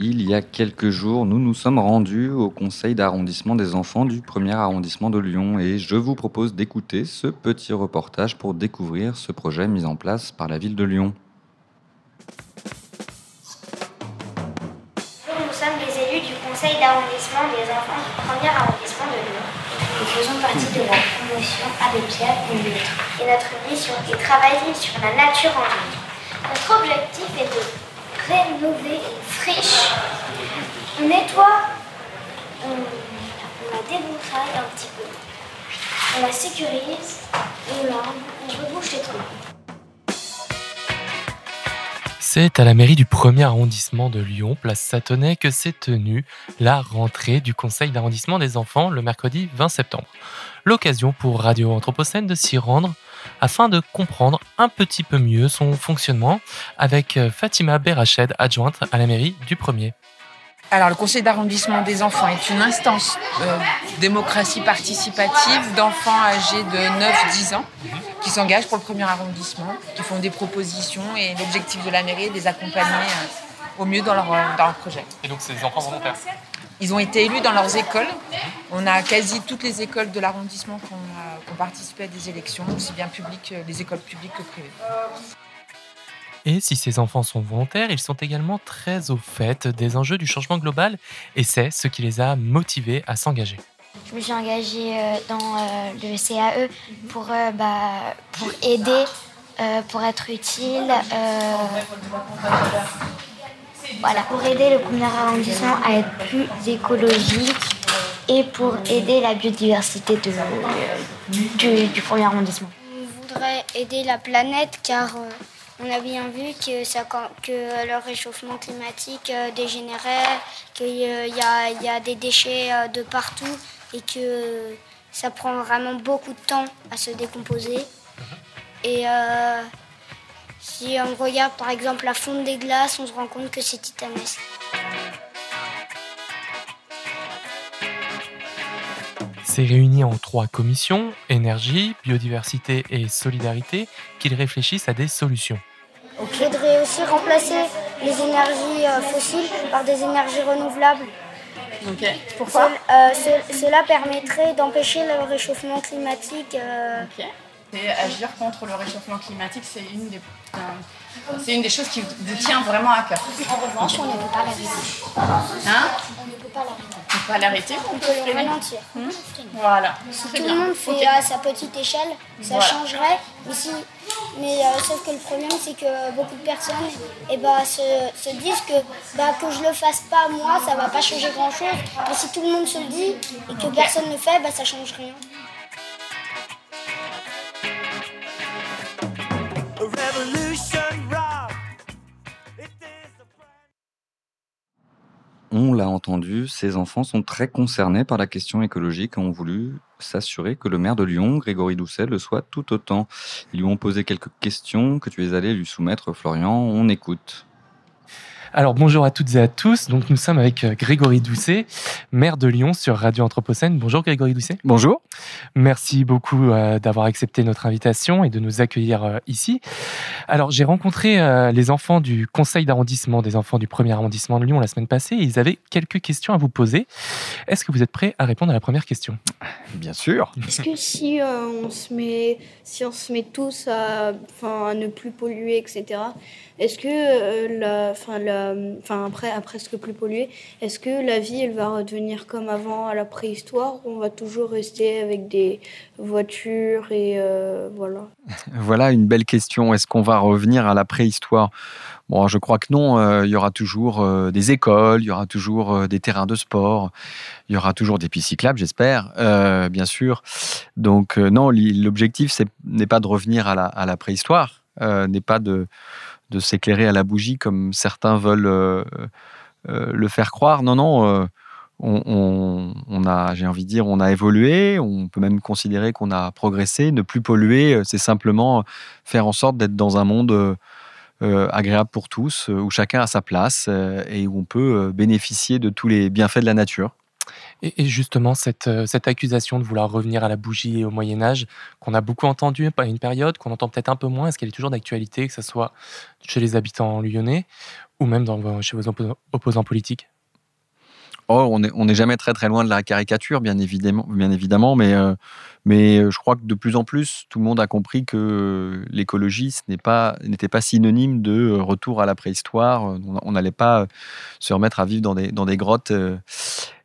Il y a quelques jours, nous nous sommes rendus au conseil d'arrondissement des enfants du premier arrondissement de Lyon et je vous propose d'écouter ce petit reportage pour découvrir ce projet mis en place par la ville de Lyon. Nous sommes les élus du conseil d'arrondissement des enfants du premier arrondissement de Lyon. Nous faisons partie de la promotion Abbé Pierre et Et notre mission est de travailler sur la nature en ville. Notre objectif est de rénover une friche. On nettoie, on, la déboutraille un petit peu. On la sécurise, on la on rebouche les trous. C'est à la mairie du premier arrondissement de Lyon, place Satonnet, que s'est tenue la rentrée du conseil d'arrondissement des enfants le mercredi 20 septembre. L'occasion pour Radio Anthropocène de s'y rendre afin de comprendre un petit peu mieux son fonctionnement avec Fatima Berached, adjointe à la mairie du premier. Alors, le conseil d'arrondissement des enfants est une instance euh, démocratie participative d'enfants âgés de 9-10 ans qui s'engagent pour le premier arrondissement, qui font des propositions et l'objectif de la mairie est de les accompagner euh, au mieux dans leur, dans leur projet. Et donc, c'est des enfants volontaires ils ont été élus dans leurs écoles. On a quasi toutes les écoles de l'arrondissement qui ont, participé à des élections, aussi bien publiques, les écoles publiques que privées. Et si ces enfants sont volontaires, ils sont également très au fait des enjeux du changement global et c'est ce qui les a motivés à s'engager. Je me suis engagée euh, dans euh, le CAE pour, euh, bah, pour aider, pour être utile. Voilà, pour aider le premier arrondissement à être plus écologique et pour aider la biodiversité de, du, premier arrondissement. On voudrait aider la planète car euh, on a bien vu que, ça, que le réchauffement climatique euh, dégénérait, qu'il y, y, a des déchets euh, de partout et que ça prend vraiment beaucoup de temps à se décomposer. Et si on regarde par exemple la fonte des glaces, on se rend compte que c'est titanesque. C'est réuni en trois commissions, énergie, biodiversité et solidarité, qu'ils réfléchissent à des solutions. Il faudrait aussi remplacer les énergies euh, fossiles par des énergies renouvelables. Pourquoi? euh, Cela permettrait d'empêcher le réchauffement climatique. Euh, agir contre le réchauffement climatique, c'est une des c'est une des choses qui vous tient vraiment à cœur. En revanche, on ne peut pas l'arrêter. Hein On ne peut pas l'arrêter. On peut pas l'arrêter, on, peut le ralentir. Hmm voilà. Si tout le monde fait à sa petite échelle, ça changerait. Mais, si, mais euh, sauf que le problème, c'est que beaucoup de personnes eh ben, se, se, disent que, bah, que je le fasse pas moi, ça va pas changer grand chose. Mais si tout le monde se le dit et que personne ne le fait, bah, ça change rien. L'a entendu, ces enfants sont très concernés par la question écologique et ont voulu s'assurer que le maire de Lyon, Grégory Doucet, le soit tout autant. Ils lui ont posé quelques questions que tu es allé lui soumettre, Florian. On écoute. Alors bonjour à toutes et à tous. Donc nous sommes avec euh, Grégory Doucet, maire de Lyon sur Radio Anthropocène. Bonjour Grégory Doucet. Bonjour. Merci beaucoup euh, d'avoir accepté notre invitation et de nous accueillir euh, ici. Alors j'ai rencontré les enfants du conseil d'arrondissement des enfants du premier arrondissement de Lyon la semaine passée et ils avaient quelques questions à vous poser. Est-ce que vous êtes prêts à répondre à la première question? Bien sûr. Est-ce que si on se met si on se met tous à, à ne plus polluer etc. Est-ce que la, la enfin après, à presque plus polluer, est-ce que la vie, elle va redevenir comme avant à la préhistoire on va toujours rester avec des voitures et euh, voilà Voilà une belle question. Est-ce qu'on va revenir à la préhistoire? Bon, je crois que non. Euh, il y aura toujours euh, des écoles, il y aura toujours des terrains de sport, il y aura toujours des pistes cyclables, j'espère, bien sûr. Donc non, l'objectif n'est pas de revenir à la, à la préhistoire, n'est pas de de s'éclairer à la bougie comme certains veulent euh, euh, le faire croire. Non, non. Euh, on, a, j'ai envie de dire, on a évolué, on peut même considérer qu'on a progressé. Ne plus polluer, c'est simplement faire en sorte d'être dans un monde agréable pour tous, où chacun a sa place et où on peut bénéficier de tous les bienfaits de la nature. Et, justement, cette, euh, cette, accusation de vouloir revenir à la bougie et au Moyen Âge, qu'on a beaucoup entendu à une période, qu'on entend peut-être un peu moins, est-ce qu'elle est toujours d'actualité, que ce soit chez les habitants lyonnais Ou même chez vos opposants politiques? Oh, on n'est jamais très très loin de la caricature, bien évidemment, bien évidemment mais, euh, mais euh, je crois que de plus en plus, tout le monde a compris que l'écologie n'était pas, pas synonyme de retour à la préhistoire. On n'allait pas se remettre à vivre dans des, dans des grottes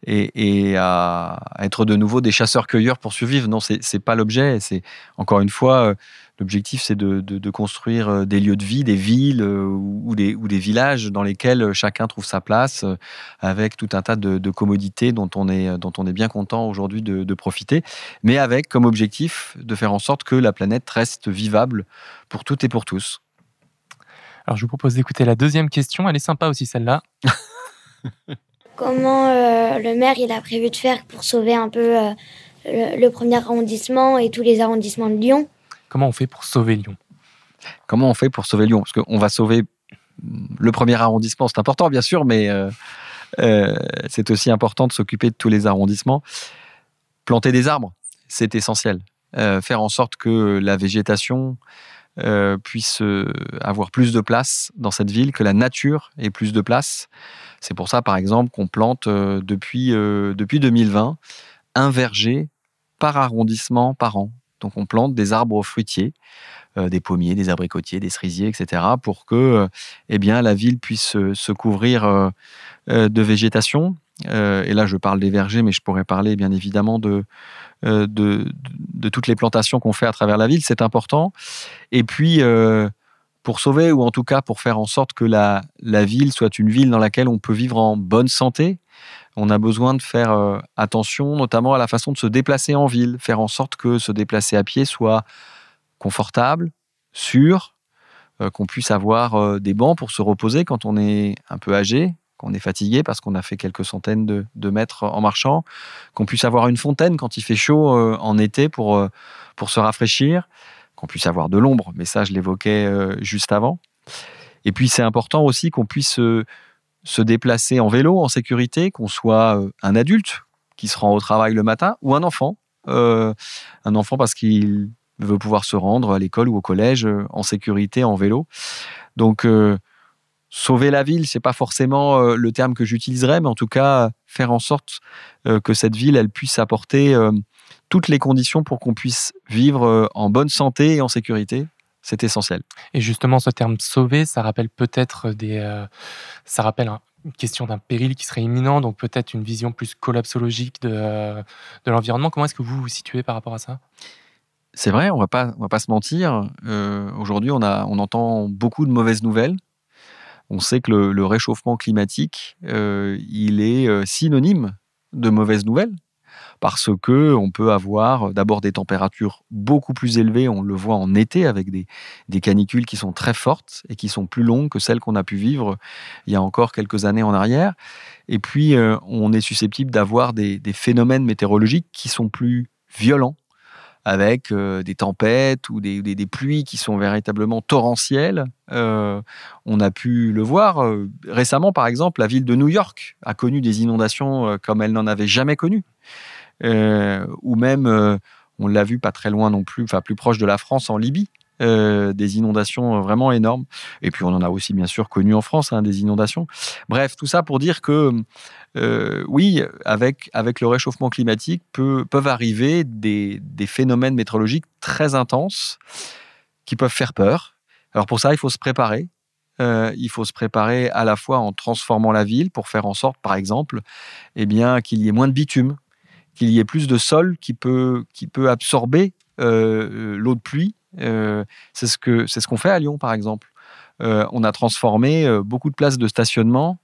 et, et à, être de nouveau des chasseurs-cueilleurs pour survivre. Non, c'est n'est pas l'objet. C'est encore une fois L'objectif, c'est de, construire euh, des lieux de vie, des villes euh, ou des, ou des villages dans lesquels euh, chacun trouve sa place, avec tout un tas de, commodités dont on est, dont on est bien content aujourd'hui de, profiter, mais avec comme objectif de faire en sorte que la planète reste vivable pour toutes et pour tous. Alors, je vous propose d'écouter la deuxième question. Elle est sympa aussi, celle-là. Comment le maire il a prévu de faire pour sauver un peu le premier arrondissement et tous les arrondissements de Lyon Comment on fait pour sauver Lyon? Comment on fait pour sauver Lyon? Parce qu'on va sauver le premier arrondissement, c'est important bien sûr, mais euh, euh, c'est aussi important de s'occuper de tous les arrondissements. Planter des arbres, c'est essentiel. Euh, faire en sorte que la végétation puisse avoir plus de place dans cette ville, que la nature ait plus de place. C'est pour ça, par exemple, qu'on plante depuis, depuis 2020 un verger par arrondissement par an. Donc on plante des arbres fruitiers, euh, des pommiers, des abricotiers, des cerisiers, etc., pour que euh, eh bien, la ville puisse se couvrir euh, de végétation. et là, je parle des vergers, mais je pourrais parler bien évidemment de, de, toutes les plantations qu'on fait à travers la ville. C'est important. Et puis, pour sauver, ou en tout cas pour faire en sorte que la, la ville soit une ville dans laquelle on peut vivre en bonne santé, on a besoin de faire euh, attention notamment à la façon de se déplacer en ville, faire en sorte que se déplacer à pied soit confortable, sûr, euh, qu'on puisse avoir euh, des bancs pour se reposer quand on est un peu âgé, qu'on est fatigué parce qu'on a fait quelques centaines de, mètres en marchant, qu'on puisse avoir une fontaine quand il fait chaud en été pour, pour se rafraîchir, qu'on puisse avoir de l'ombre, mais ça je l'évoquais juste avant. Et puis c'est important aussi qu'on puisse se déplacer en vélo en sécurité, qu'on soit euh, un adulte qui se rend au travail le matin ou un enfant. Euh, un enfant parce qu'il veut pouvoir se rendre à l'école ou au collège euh, en sécurité en vélo. Donc sauver la ville, c'est pas forcément le terme que j'utiliserais, mais en tout cas faire en sorte que cette ville elle puisse apporter toutes les conditions pour qu'on puisse vivre en bonne santé et en sécurité c'est essentiel. Et justement, ce terme sauver, ça rappelle peut-être des, euh, ça rappelle une question d'un péril qui serait imminent, donc peut-être une vision plus collapsologique de, euh, de l'environnement. Comment est-ce que vous vous situez par rapport à ça? C'est vrai, on on va pas se mentir. Euh, aujourd'hui, on a, on entend beaucoup de mauvaises nouvelles. On sait que le, le réchauffement climatique, il est synonyme de mauvaises nouvelles parce que on peut avoir euh, d'abord des températures beaucoup plus élevées, on le voit en été avec des, canicules qui sont très fortes et qui sont plus longues que celles qu'on a pu vivre il y a encore quelques années en arrière. Et puis, euh, on est susceptible d'avoir des, phénomènes météorologiques qui sont plus violents avec euh, des tempêtes ou des, pluies qui sont véritablement torrentielles. on a pu le voir récemment, par exemple, la ville de New York a connu des inondations comme elle n'en avait jamais connues. Euh, ou même, euh, on l'a vu pas très loin non plus, enfin plus proche de la France, en Libye. Euh, des inondations vraiment énormes. Et puis on en a aussi bien sûr connu en France, hein, des inondations. Bref, tout ça pour dire que oui, avec, avec le réchauffement climatique, peuvent arriver des, des, phénomènes météorologiques très intenses qui peuvent faire peur. Alors pour ça, il faut se préparer. il faut se préparer à la fois en transformant la ville pour faire en sorte, par exemple, eh bien qu'il y ait moins de bitume qu'il y ait plus de sol qui peut, qui peut absorber euh, l'eau de pluie. Euh, c'est ce qu'on ce qu'on fait à Lyon, par exemple. Euh, on a transformé beaucoup de places de stationnement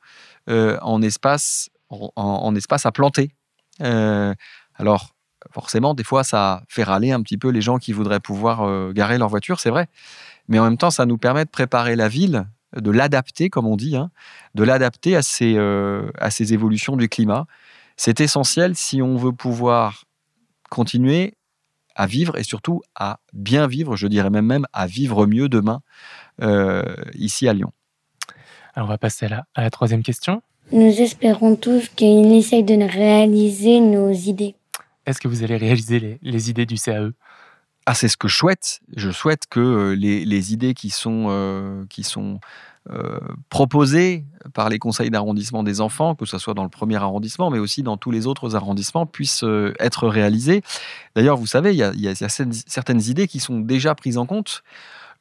en, espace, en, espace à planter. alors, forcément, des fois, ça fait râler un petit peu les gens qui voudraient pouvoir garer leur voiture, c'est vrai. Mais en même temps, ça nous permet de préparer la ville de l'adapter, comme on dit, hein, de l'adapter à, à ces évolutions du climat. C'est essentiel si on veut pouvoir continuer à vivre et surtout à bien vivre, je dirais même, même à vivre mieux demain euh, ici à Lyon. Alors on va passer à la, troisième question. Nous espérons tous qu'il essaye de réaliser nos idées. Est-ce que vous allez réaliser les, idées du CAE ah, c'est ce que je souhaite. Je souhaite que les, les idées qui sont, qui sont proposées par les conseils d'arrondissement des enfants, que ce soit dans le premier arrondissement, mais aussi dans tous les autres arrondissements, puissent être réalisées. D'ailleurs, vous savez, il y a, certaines, idées qui sont déjà prises en compte.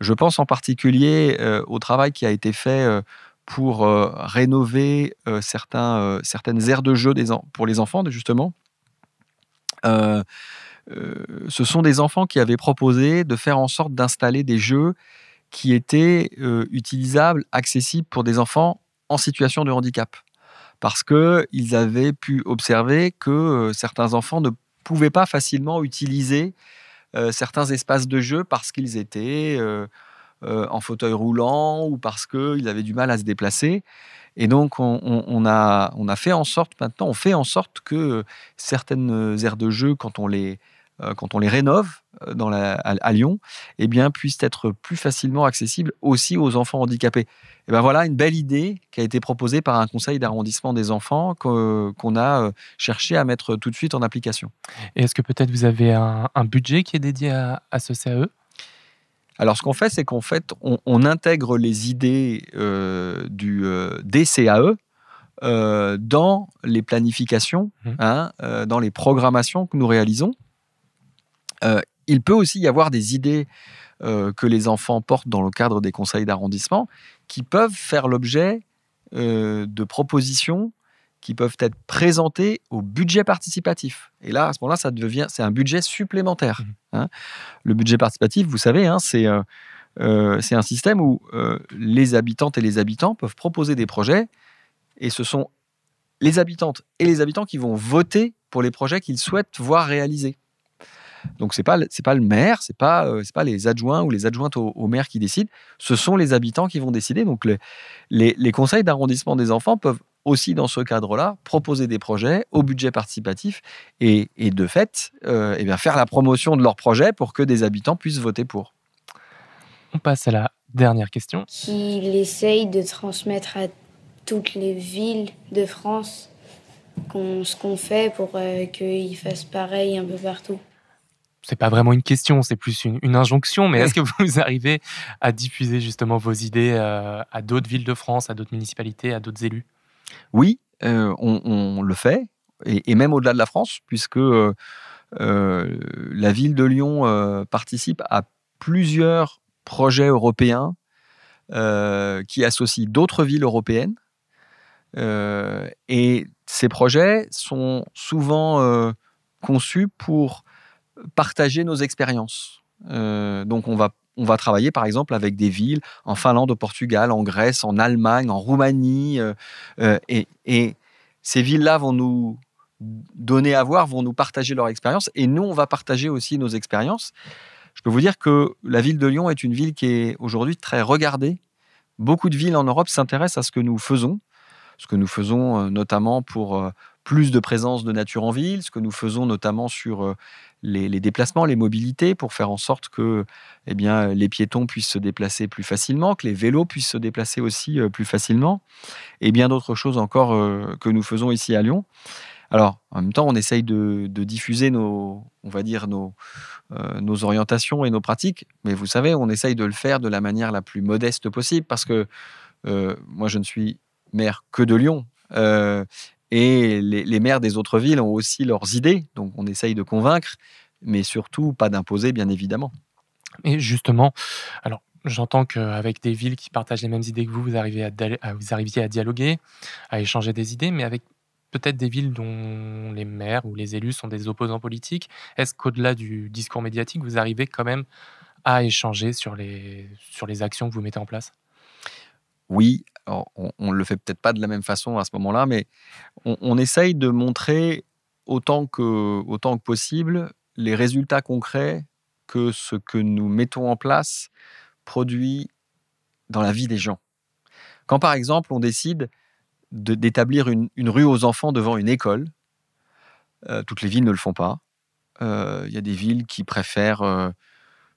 Je pense en particulier au travail qui a été fait pour rénover certains, certaines aires de jeu pour les enfants, justement. Euh, euh, ce sont des enfants qui avaient proposé de faire en sorte d'installer des jeux qui étaient euh, utilisables, accessibles pour des enfants en situation de handicap. Parce qu'ils avaient pu observer que euh, certains enfants ne pouvaient pas facilement utiliser certains espaces de jeu parce qu'ils étaient en fauteuil roulant ou parce qu'ils avaient du mal à se déplacer. Et donc, on, a, on a fait en sorte, maintenant, on fait en sorte que certaines aires de jeu, quand on les, euh, quand on les rénove euh, dans la, à, Lyon, eh bien, puissent être plus facilement accessibles aussi aux enfants handicapés. Et ben voilà une belle idée qui a été proposée par un conseil d'arrondissement des enfants qu'on a euh, cherché à mettre tout de suite en application. Et est-ce que peut-être vous avez un, budget qui est dédié à, ce CAE alors, ce qu'on fait, c'est qu'en fait, on, intègre les idées du DCAE dans les planifications, mmh. hein, dans les programmations que nous réalisons. Euh, il peut aussi y avoir des idées euh, que les enfants portent dans le cadre des conseils d'arrondissement qui peuvent faire l'objet euh, de propositions qui peuvent être présentées au budget participatif. Et là, à ce moment-là, ça devient, c'est un budget supplémentaire. Mmh. Hein. Le budget participatif, vous savez, hein, c'est c'est un système où les habitantes et les habitants peuvent proposer des projets et ce sont les habitantes et les habitants qui vont voter pour les projets qu'ils souhaitent voir réalisés. Donc c'est pas c'est pas le maire, c'est pas euh, c'est pas les adjoints ou les adjointes au, maire qui décident, ce sont les habitants qui vont décider. Donc les, les, conseils d'arrondissement des enfants peuvent aussi dans ce cadre-là proposer des projets au budget participatif et, et de fait euh, eh bien faire la promotion de leurs projets pour que des habitants puissent voter pour. On passe à la dernière question. Qu'il essaye de transmettre à toutes les villes de France ce qu'on fait pour euh, qu'ils fassent pareil un peu partout c'est pas vraiment une question, c'est plus une, injonction, mais est-ce que vous arrivez à diffuser justement vos idées euh, à d'autres villes de France, à d'autres municipalités, à d'autres élus? Oui, euh, on, le fait, et, même au-delà de la France, puisque euh, la ville de Lyon participe à plusieurs projets européens qui associent d'autres villes européennes. et ces projets sont souvent conçus pour partager nos expériences. Euh, donc on va, on va travailler par exemple avec des villes en Finlande, au Portugal, en Grèce, en Allemagne, en Roumanie. Euh, euh, et, et, ces villes-là vont nous donner à voir, vont nous partager leur expérience. Et nous, on va partager aussi nos expériences. Je peux vous dire que la ville de Lyon est une ville qui est aujourd'hui très regardée. Beaucoup de villes en Europe s'intéressent à ce que nous faisons, ce que nous faisons notamment pour plus de présence de nature en ville, ce que nous faisons notamment sur les, déplacements, les mobilités, pour faire en sorte que eh bien, les piétons puissent se déplacer plus facilement, que les vélos puissent se déplacer aussi euh, plus facilement, et bien d'autres choses encore euh, que nous faisons ici à Lyon. Alors, en même temps, on essaye de, diffuser nos, on va dire, nos, euh, nos orientations et nos pratiques, mais vous savez, on essaye de le faire de la manière la plus modeste possible, parce que moi, je ne suis maire que de Lyon. Et les, maires des autres villes ont aussi leurs idées, donc on essaye de convaincre, mais surtout pas d'imposer, bien évidemment. Et justement, alors j'entends qu'avec des villes qui partagent les mêmes idées que vous, vous, arrivez à, vous arriviez à dialoguer, à échanger des idées, mais avec peut-être des villes dont les maires ou les élus sont des opposants politiques, est-ce qu'au-delà du discours médiatique, vous arrivez quand même à échanger sur les, sur les actions que vous mettez en place? Oui, on ne le fait peut-être pas de la même façon à ce moment-là, mais on, essaye de montrer autant que, possible les résultats concrets que ce que nous mettons en place produit dans la vie des gens. Quand par exemple on décide d'établir une, rue aux enfants devant une école, euh, toutes les villes ne le font pas. Euh, il y a des villes qui préfèrent euh,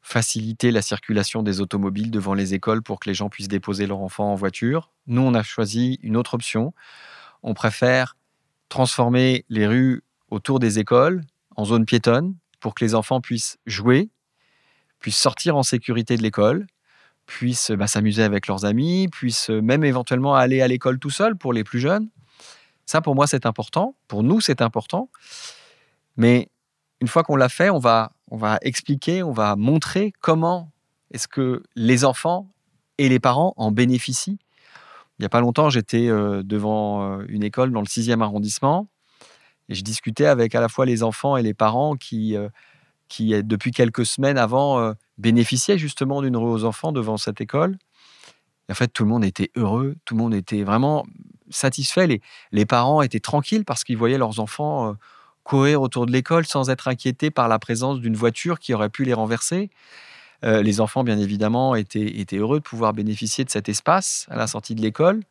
faciliter la circulation des automobiles devant les écoles pour que les gens puissent déposer leurs enfants en voiture. Nous, on a choisi une autre option. On préfère transformer les rues autour des écoles en zone piétonne pour que les enfants puissent jouer puissent sortir en sécurité de l'école, puissent bah, s'amuser avec leurs amis, puissent même éventuellement aller à l'école tout seul pour les plus jeunes. Ça, pour moi, c'est important. Pour nous, c'est important. Mais une fois qu'on l'a fait, on va, on va expliquer, on va montrer comment est-ce que les enfants et les parents en bénéficient. Il n'y a pas longtemps, j'étais euh, devant euh, une école dans le 6e arrondissement et je discutais avec à la fois les enfants et les parents qui, euh, qui depuis quelques semaines avant, bénéficiaient justement d'une rue aux enfants devant cette école. En fait, tout le monde était heureux, tout le monde était vraiment satisfait. Les, les parents étaient tranquilles parce qu'ils voyaient leurs enfants courir autour de l'école sans être inquiétés par la présence d'une voiture qui aurait pu les renverser. Euh, les enfants, bien évidemment, étaient, heureux de pouvoir bénéficier de cet espace à la sortie de l'école,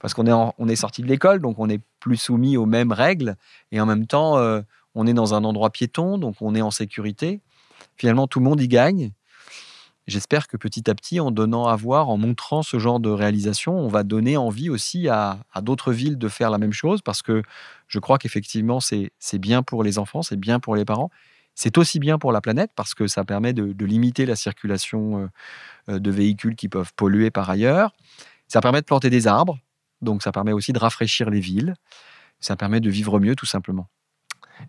parce qu'on est, on est sorti de l'école, donc on n'est plus soumis aux mêmes règles, et en même temps, euh, on est dans un endroit piéton, donc on est en sécurité. Finalement, tout le monde y gagne. J'espère que petit à petit, en donnant à voir, en montrant ce genre de réalisation, on va donner envie aussi à, d'autres villes de faire la même chose parce que je crois qu'effectivement, c'est bien pour les enfants, c'est bien pour les parents. C'est aussi bien pour la planète parce que ça permet de, limiter la circulation euh, euh, de véhicules qui peuvent polluer par ailleurs. Ça permet de planter des arbres, donc ça permet aussi de rafraîchir les villes. Ça permet de vivre mieux tout simplement.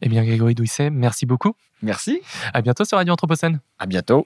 Eh bien, Grégory Douisset, merci beaucoup. Merci. À bientôt sur Radio Anthropocène. À bientôt.